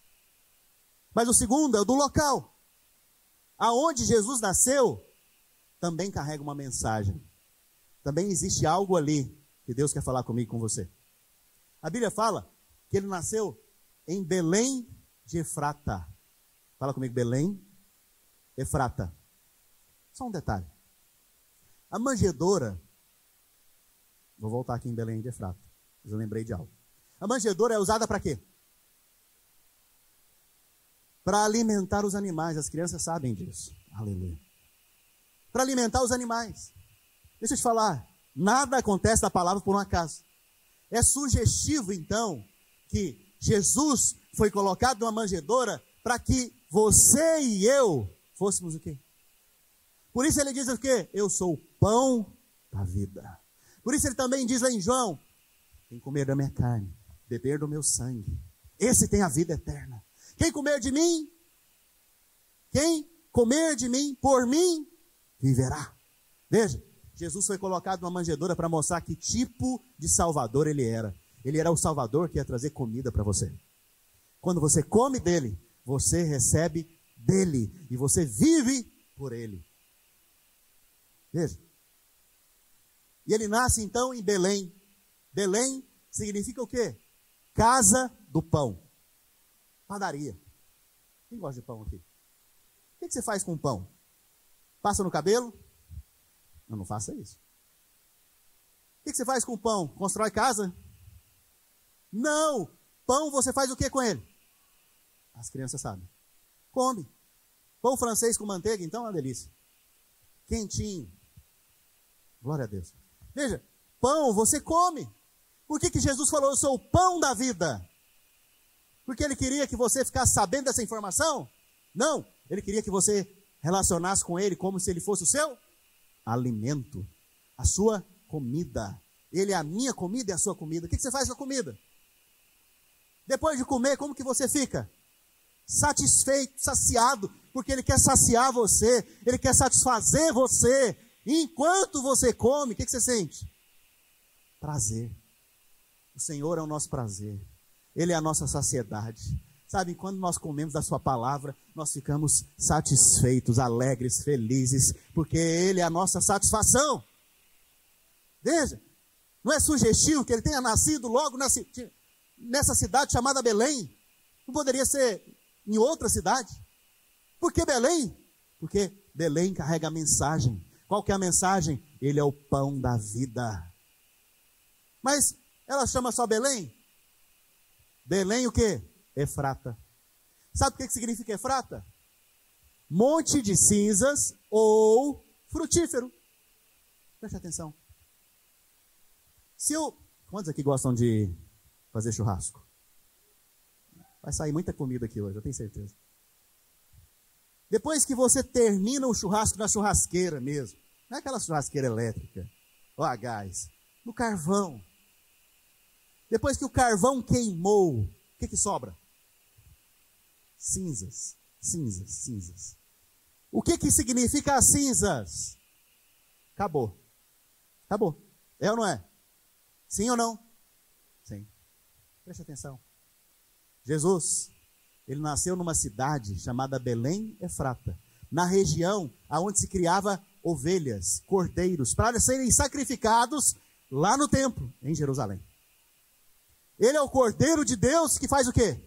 Mas o segundo é o do local. Aonde Jesus nasceu, também carrega uma mensagem. Também existe algo ali que Deus quer falar comigo com você. A Bíblia fala que ele nasceu em Belém de Efrata. Fala comigo, Belém, Efrata. Só um detalhe. A manjedora, vou voltar aqui em Belém de Efrata, mas eu lembrei de algo. A manjedora é usada para quê? Para alimentar os animais, as crianças sabem disso. Aleluia para alimentar os animais. Deixa eu te falar, nada acontece da palavra por um acaso. É sugestivo, então, que Jesus foi colocado numa manjedoura para que você e eu fôssemos o quê? Por isso ele diz o quê? Eu sou o pão da vida. Por isso ele também diz lá em João: quem comer da minha carne, beber do meu sangue, esse tem a vida eterna. Quem comer de mim, quem comer de mim, por mim, viverá. Veja, Jesus foi colocado numa manjedoura para mostrar que tipo de salvador ele era. Ele era o salvador que ia trazer comida para você. Quando você come dele, você recebe dele e você vive por ele. Veja. E ele nasce então em Belém. Belém significa o quê? Casa do pão. Padaria. Quem gosta de pão aqui? O que você faz com pão? Passa no cabelo? Não, não faça isso. O que você faz com o pão? Constrói casa? Não! Pão você faz o que com ele? As crianças sabem. Come. Pão francês com manteiga, então é uma delícia. Quentinho. Glória a Deus. Veja, pão você come. Por que, que Jesus falou, eu sou o pão da vida? Porque ele queria que você ficasse sabendo dessa informação? Não, ele queria que você relacionasse com Ele como se Ele fosse o seu alimento, a sua comida. Ele é a minha comida e a sua comida. O que você faz com a comida? Depois de comer, como que você fica? Satisfeito, saciado. porque Ele quer saciar você, Ele quer satisfazer você. E enquanto você come, o que, que você sente? Prazer. O Senhor é o nosso prazer, Ele é a nossa saciedade. Sabe, quando nós comemos da Sua palavra, nós ficamos satisfeitos, alegres, felizes, porque Ele é a nossa satisfação. Veja, não é sugestivo que ele tenha nascido logo nessa cidade chamada Belém? Não poderia ser em outra cidade? Por que Belém? Porque Belém carrega a mensagem. Qual que é a mensagem? Ele é o pão da vida. Mas ela chama só Belém? Belém o que? Efrata. Sabe o que significa Efrata? Monte de cinzas ou frutífero. Preste atenção. Se eu. Quantos aqui gostam de fazer churrasco? Vai sair muita comida aqui hoje, eu tenho certeza. Depois que você termina o churrasco na churrasqueira mesmo, não é aquela churrasqueira elétrica, ou a gás, no carvão. Depois que o carvão queimou, o que, que sobra? Cinzas, cinzas, cinzas. O que, que significa as cinzas? Acabou. Acabou. É ou não é? Sim ou não? Sim. Preste atenção. Jesus, ele nasceu numa cidade chamada Belém Efrata, na região aonde se criava ovelhas, cordeiros, para serem sacrificados lá no templo, em Jerusalém. Ele é o cordeiro de Deus que faz o quê?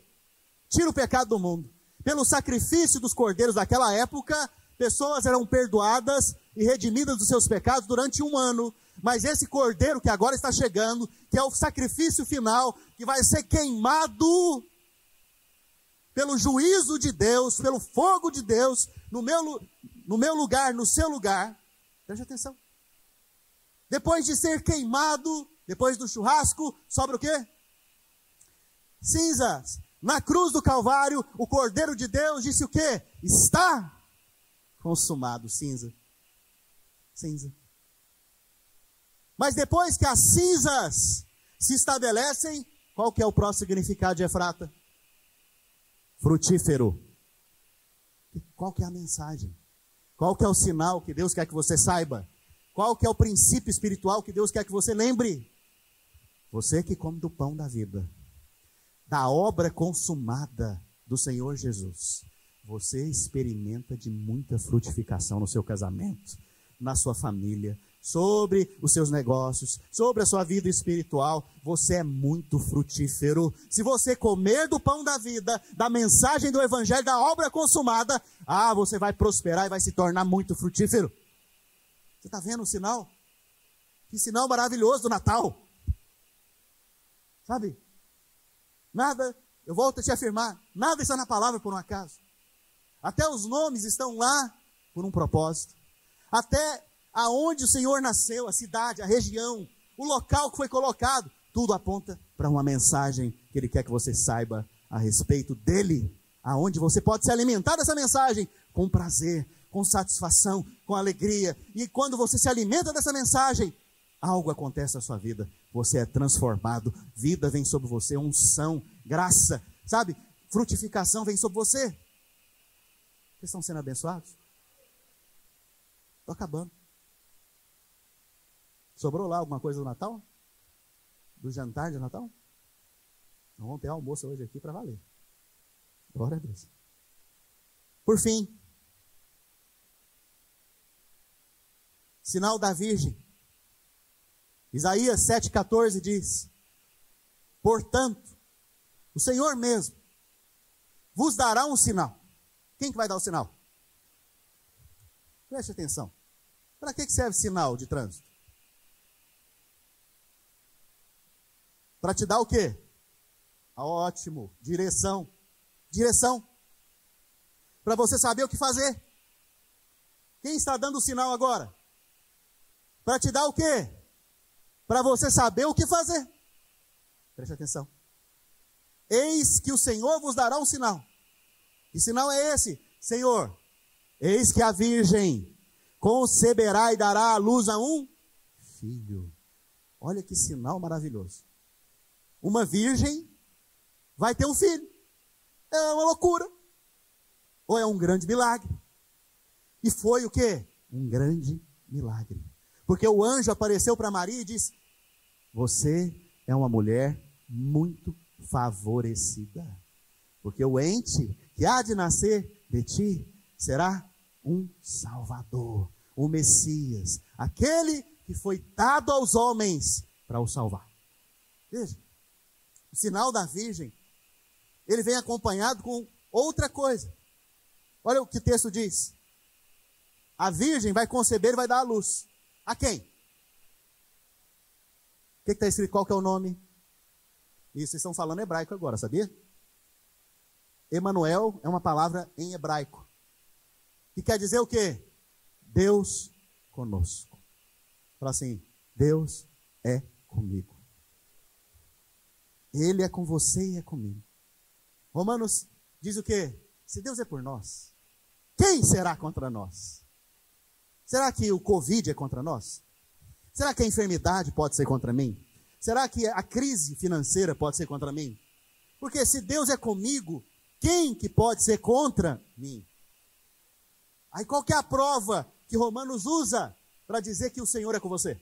Tira o pecado do mundo. Pelo sacrifício dos cordeiros daquela época, pessoas eram perdoadas e redimidas dos seus pecados durante um ano. Mas esse cordeiro que agora está chegando, que é o sacrifício final, que vai ser queimado pelo juízo de Deus, pelo fogo de Deus, no meu, no meu lugar, no seu lugar. Preste atenção. Depois de ser queimado, depois do churrasco, sobra o quê? Cinzas. Na cruz do Calvário, o Cordeiro de Deus disse o quê? Está consumado. Cinza. Cinza. Mas depois que as cinzas se estabelecem, qual que é o próximo significado de Efrata? Frutífero. Qual que é a mensagem? Qual que é o sinal que Deus quer que você saiba? Qual que é o princípio espiritual que Deus quer que você lembre? Você que come do pão da vida, da obra consumada do Senhor Jesus, você experimenta de muita frutificação no seu casamento, na sua família, sobre os seus negócios, sobre a sua vida espiritual, você é muito frutífero. Se você comer do pão da vida, da mensagem do evangelho, da obra consumada, ah, você vai prosperar e vai se tornar muito frutífero. Você está vendo o sinal? Que sinal maravilhoso do Natal. Sabe? Nada, eu volto a te afirmar, nada está na palavra por um acaso. Até os nomes estão lá por um propósito. Até aonde o Senhor nasceu, a cidade, a região, o local que foi colocado, tudo aponta para uma mensagem que Ele quer que você saiba a respeito dele, aonde você pode se alimentar dessa mensagem com prazer, com satisfação, com alegria. E quando você se alimenta dessa mensagem, algo acontece na sua vida. Você é transformado, vida vem sobre você, unção, graça, sabe? Frutificação vem sobre você. Vocês estão sendo abençoados? Estou acabando. Sobrou lá alguma coisa do Natal? Do jantar de Natal? Vamos ter almoço hoje aqui para valer. Glória a Deus. Por fim, sinal da Virgem. Isaías 7,14 diz: Portanto, o Senhor mesmo vos dará um sinal. Quem que vai dar o sinal? Preste atenção. Para que serve sinal de trânsito? Para te dar o quê? Ah, ótimo, direção. Direção. Para você saber o que fazer. Quem está dando o sinal agora? Para te dar o quê? Para você saber o que fazer. Preste atenção. Eis que o Senhor vos dará um sinal. Que sinal é esse? Senhor, eis que a virgem conceberá e dará à luz a um filho. Olha que sinal maravilhoso uma virgem vai ter um filho. É uma loucura. ou é um grande milagre. E foi o que? Um grande milagre. Porque o anjo apareceu para Maria e disse: Você é uma mulher muito favorecida. Porque o ente que há de nascer de ti será um Salvador, um Messias, aquele que foi dado aos homens para o salvar. Veja, o sinal da Virgem, ele vem acompanhado com outra coisa. Olha o que o texto diz. A Virgem vai conceber e vai dar a luz. A quem? O que está escrito? Qual que é o nome? Isso, vocês estão falando hebraico agora, sabia? Emanuel é uma palavra em hebraico. Que quer dizer o quê? Deus conosco. Fala assim, Deus é comigo. Ele é com você e é comigo. Romanos diz o quê? Se Deus é por nós, quem será contra nós? Será que o Covid é contra nós? Será que a enfermidade pode ser contra mim? Será que a crise financeira pode ser contra mim? Porque se Deus é comigo, quem que pode ser contra mim? Aí qual que é a prova que Romanos usa para dizer que o Senhor é com você?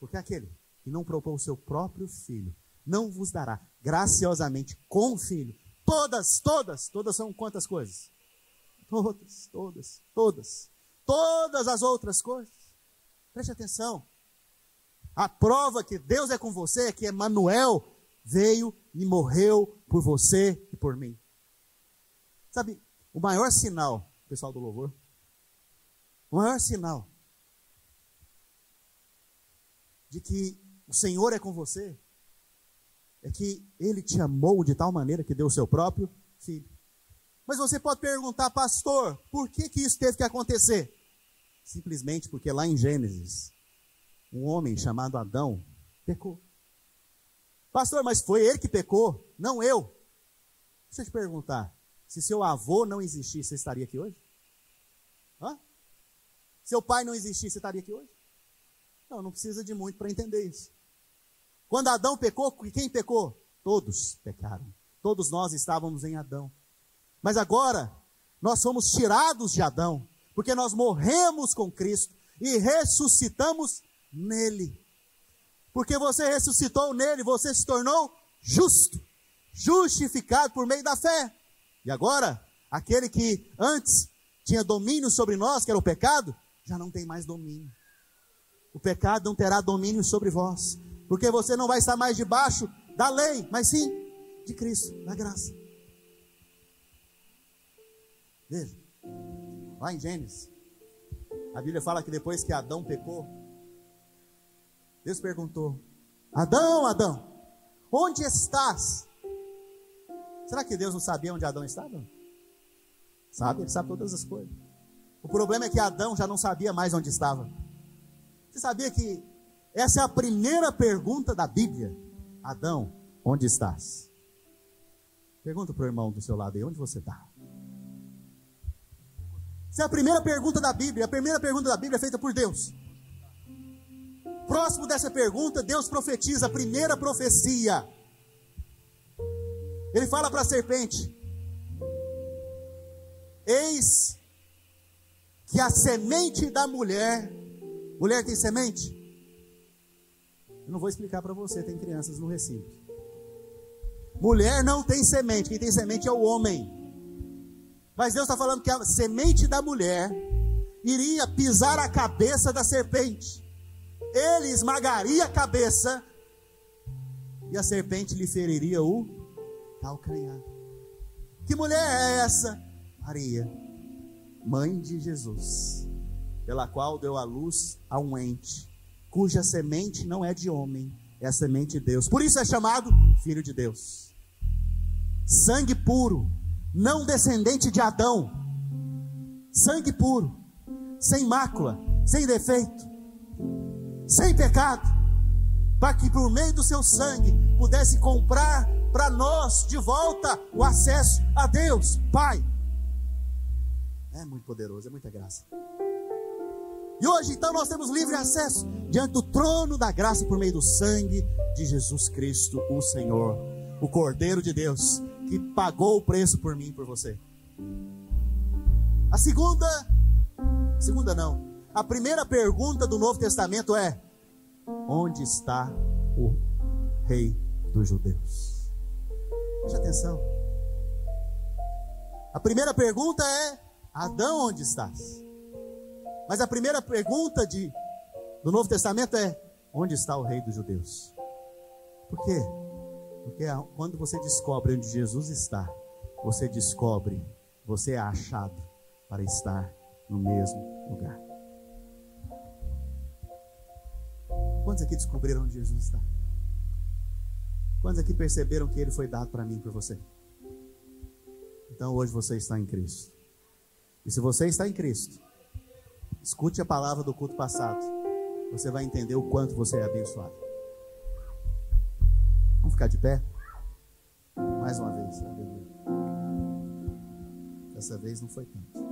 Porque aquele que não propôs o seu próprio filho, não vos dará graciosamente com o filho. Todas, todas, todas são quantas coisas? Todas, todas, todas. Todas as outras coisas. Preste atenção. A prova que Deus é com você é que Emmanuel veio e morreu por você e por mim. Sabe, o maior sinal, pessoal do louvor, o maior sinal de que o Senhor é com você é que ele te amou de tal maneira que deu o seu próprio filho. Mas você pode perguntar, pastor, por que, que isso teve que acontecer? Simplesmente porque lá em Gênesis, um homem chamado Adão pecou. Pastor, mas foi ele que pecou, não eu. Deixa eu te perguntar: se seu avô não existisse, você estaria aqui hoje? Hã? Seu pai não existisse, você estaria aqui hoje? Não, não precisa de muito para entender isso. Quando Adão pecou, quem pecou? Todos pecaram. Todos nós estávamos em Adão. Mas agora, nós somos tirados de Adão, porque nós morremos com Cristo e ressuscitamos nele. Porque você ressuscitou nele, você se tornou justo, justificado por meio da fé. E agora, aquele que antes tinha domínio sobre nós, que era o pecado, já não tem mais domínio. O pecado não terá domínio sobre vós, porque você não vai estar mais debaixo da lei, mas sim de Cristo, da graça. Veja, lá em Gênesis, a Bíblia fala que depois que Adão pecou, Deus perguntou: Adão, Adão, onde estás? Será que Deus não sabia onde Adão estava? Sabe, ele sabe todas as coisas. O problema é que Adão já não sabia mais onde estava. Você sabia que essa é a primeira pergunta da Bíblia? Adão, onde estás? Pergunta para o irmão do seu lado aí, onde você está? Essa é a primeira pergunta da Bíblia. A primeira pergunta da Bíblia é feita por Deus. Próximo dessa pergunta, Deus profetiza a primeira profecia. Ele fala para a serpente: Eis que a semente da mulher, mulher tem semente? Eu não vou explicar para você, tem crianças no recinto. Mulher não tem semente, quem tem semente é o homem. Mas Deus está falando que a semente da mulher iria pisar a cabeça da serpente ele esmagaria a cabeça e a serpente lhe feriria o calcanhar. Que mulher é essa? Maria, mãe de Jesus, pela qual deu a luz a um ente, cuja semente não é de homem, é a semente de Deus. Por isso é chamado filho de Deus. Sangue puro, não descendente de Adão. Sangue puro, sem mácula, sem defeito sem pecado, para que por meio do seu sangue pudesse comprar para nós de volta o acesso a Deus, Pai. É muito poderoso, é muita graça. E hoje então nós temos livre acesso diante do trono da graça por meio do sangue de Jesus Cristo, o Senhor, o Cordeiro de Deus, que pagou o preço por mim e por você. A segunda, segunda não. A primeira pergunta do Novo Testamento é: onde está o rei dos judeus? Preste atenção. A primeira pergunta é: Adão, onde estás? Mas a primeira pergunta de, do Novo Testamento é: onde está o rei dos judeus? Por quê? Porque quando você descobre onde Jesus está, você descobre, você é achado para estar no mesmo lugar. Quantos aqui descobriram onde Jesus está? Quantos aqui perceberam que ele foi dado para mim para você? Então hoje você está em Cristo. E se você está em Cristo, escute a palavra do culto passado. Você vai entender o quanto você é abençoado. Vamos ficar de pé? Mais uma vez. Dessa vez não foi tanto.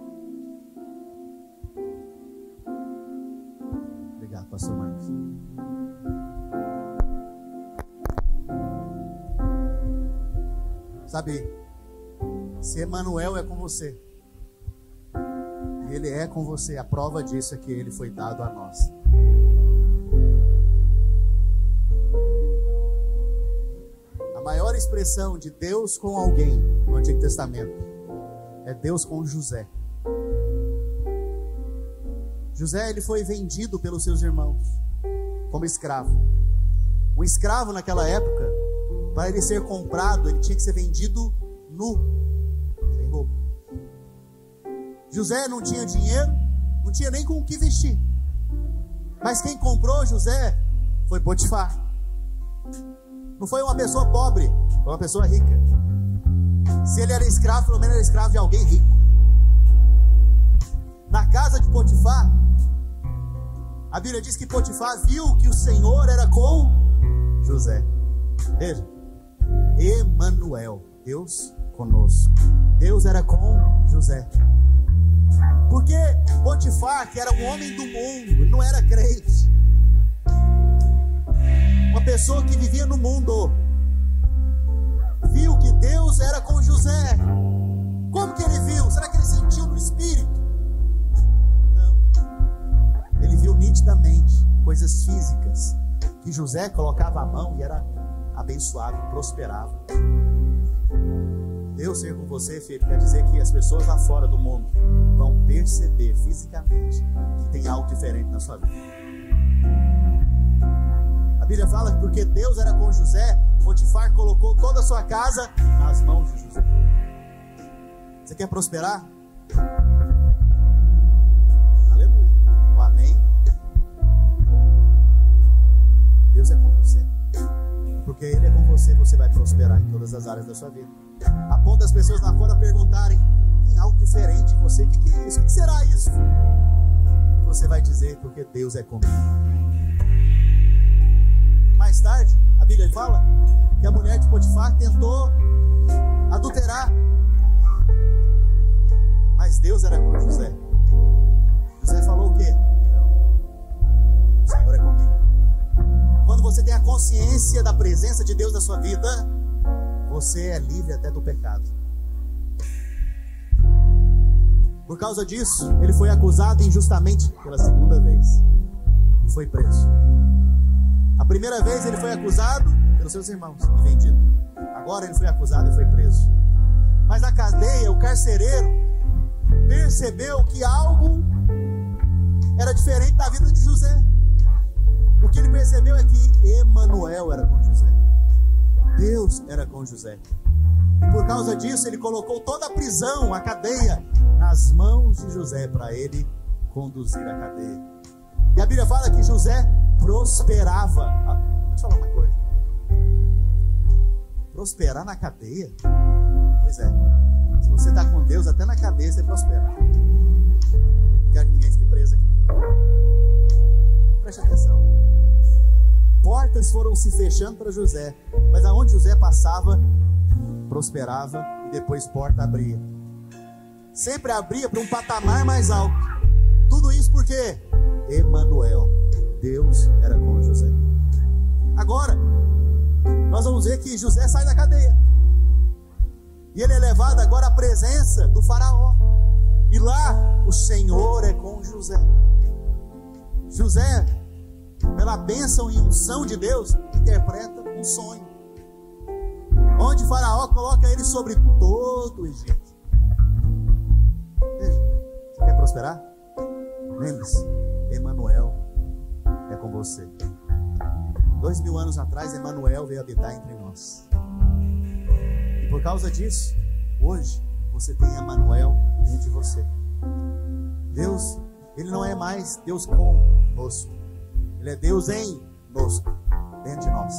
Obrigado, pastor Marcos. Sabe, se Emanuel é com você, ele é com você, a prova disso é que ele foi dado a nós. A maior expressão de Deus com alguém no Antigo Testamento é Deus com José. José ele foi vendido pelos seus irmãos como escravo. Um escravo naquela época, para ele ser comprado, ele tinha que ser vendido nu, José não tinha dinheiro, não tinha nem com o que vestir. Mas quem comprou José foi Potifar. Não foi uma pessoa pobre, foi uma pessoa rica. Se ele era escravo, pelo menos era escravo de alguém rico. Na casa de Potifar, a Bíblia diz que Potifar viu que o Senhor era com José. Veja, Emanuel, Deus conosco. Deus era com José. Porque Potifar, que era um homem do mundo, não era crente. Uma pessoa que vivia no mundo, viu que Deus era com José. Como que ele viu? Será que ele sentiu no espírito? Não. Ele viu nitidamente coisas físicas que José colocava a mão e era abençoado, prosperava. Deus ser com você, filho, quer dizer que as pessoas lá fora do mundo vão perceber fisicamente que tem algo diferente na sua vida. A Bíblia fala que porque Deus era com José, Potifar colocou toda a sua casa nas mãos de José. Você quer prosperar? Aleluia. O amém. Deus é com você. Porque Ele é com você, você vai prosperar em todas as áreas da sua vida. A ponto das pessoas lá fora perguntarem: tem algo diferente em você? O que, que é isso? O que será isso? Você vai dizer: porque Deus é comigo. Mais tarde, a Bíblia fala que a mulher de Potifar tentou adulterar. Mas Deus era com José. José falou o quê? Não. O Senhor é comigo. Quando você tem a consciência da presença de Deus na sua vida, você é livre até do pecado. Por causa disso, ele foi acusado injustamente pela segunda vez e foi preso. A primeira vez ele foi acusado pelos seus irmãos e vendido. Agora ele foi acusado e foi preso. Mas na cadeia, o carcereiro percebeu que algo era diferente da vida de José. O que ele percebeu é que Emanuel era com José. Deus era com José. E por causa disso, ele colocou toda a prisão, a cadeia, nas mãos de José para ele conduzir a cadeia. E a Bíblia fala que José prosperava. Ah, deixa eu falar uma coisa. Prosperar na cadeia? Pois é. Se você está com Deus, até na cadeia você prospera. Não quero que ninguém fique preso aqui. Preste atenção portas foram se fechando para José, mas aonde José passava, prosperava e depois porta abria. Sempre abria para um patamar mais alto. Tudo isso porque Emanuel, Deus era com José. Agora, nós vamos ver que José sai da cadeia. E ele é levado agora à presença do Faraó. E lá o Senhor é com José. José, pela bênção e unção de Deus, interpreta um sonho. Onde Faraó coloca ele sobre todo o Egito. Veja, você quer prosperar? Lembre-se, Emanuel é com você. Dois mil anos atrás, Emanuel veio habitar entre nós. E por causa disso, hoje você tem Emanuel dentro de você. Deus, Ele não é mais Deus conosco. Ele é Deus em nós, dentro de nós.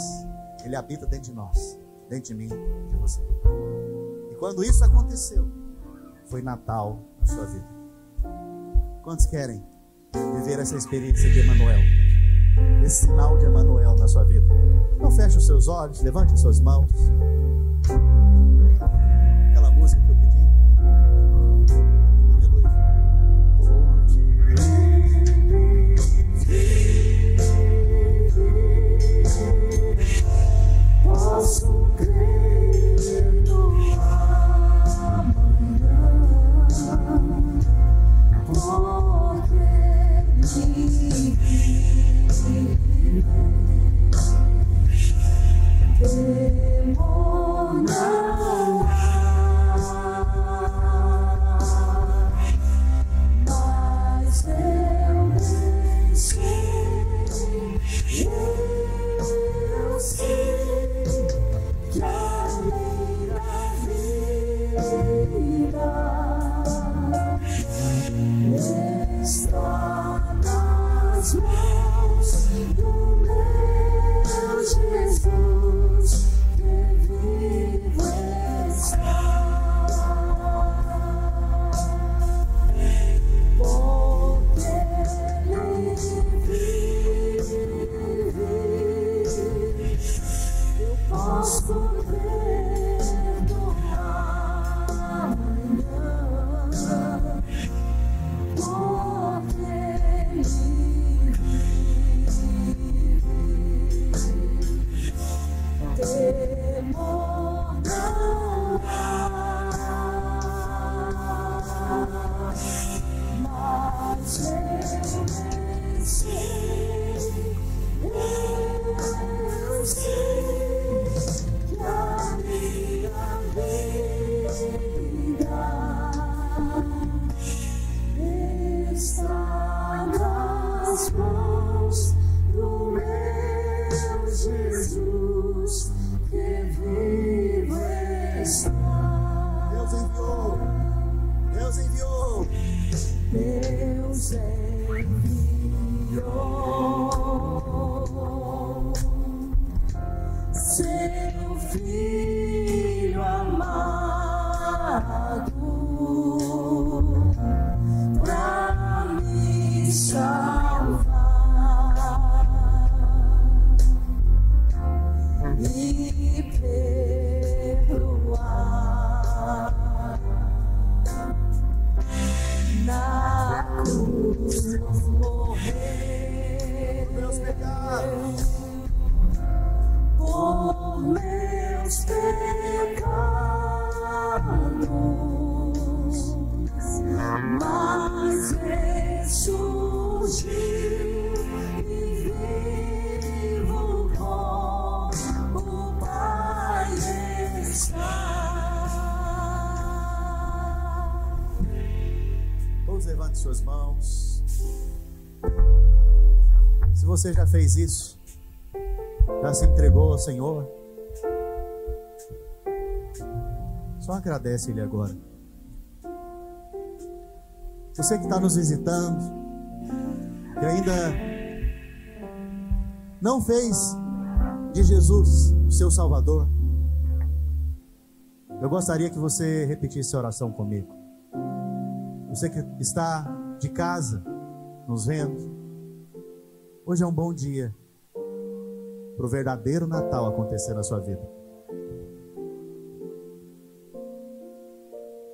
Ele habita dentro de nós, dentro de mim, de você. E quando isso aconteceu, foi Natal na sua vida. Quantos querem viver essa experiência de Emanuel? esse sinal de Emanuel na sua vida. Então feche os seus olhos, levante as suas mãos. Aquela música que eu pedi. Você já fez isso, já se entregou ao Senhor, só agradece Ele agora. Você que está nos visitando, que ainda não fez de Jesus o seu Salvador, eu gostaria que você repetisse essa oração comigo. Você que está de casa, nos vendo, hoje é um bom dia para o verdadeiro Natal acontecer na sua vida.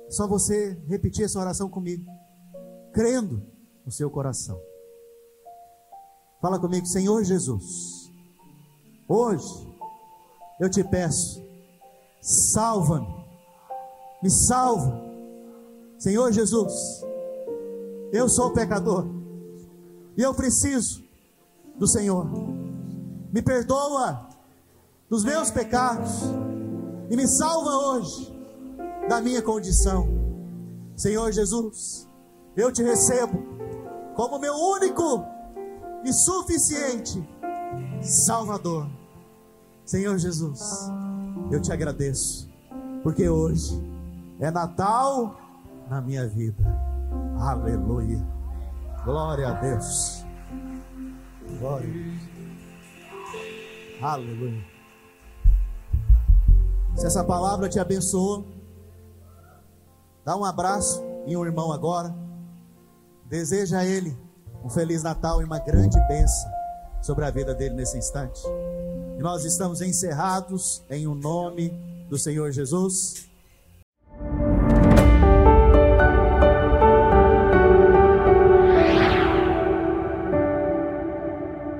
Só você repetir essa oração comigo, crendo no seu coração. Fala comigo, Senhor Jesus. Hoje eu te peço, salva-me Me salva. Senhor Jesus, eu sou pecador e eu preciso do Senhor. Me perdoa dos meus pecados e me salva hoje da minha condição. Senhor Jesus, eu te recebo como meu único e suficiente Salvador. Senhor Jesus, eu te agradeço, porque hoje é Natal na minha vida. Aleluia. Glória a Deus. Glória. Aleluia. Se essa palavra te abençoou, dá um abraço em um irmão agora. Deseja a ele um feliz Natal e uma grande bênção sobre a vida dele nesse instante. E nós estamos encerrados em o um nome do Senhor Jesus.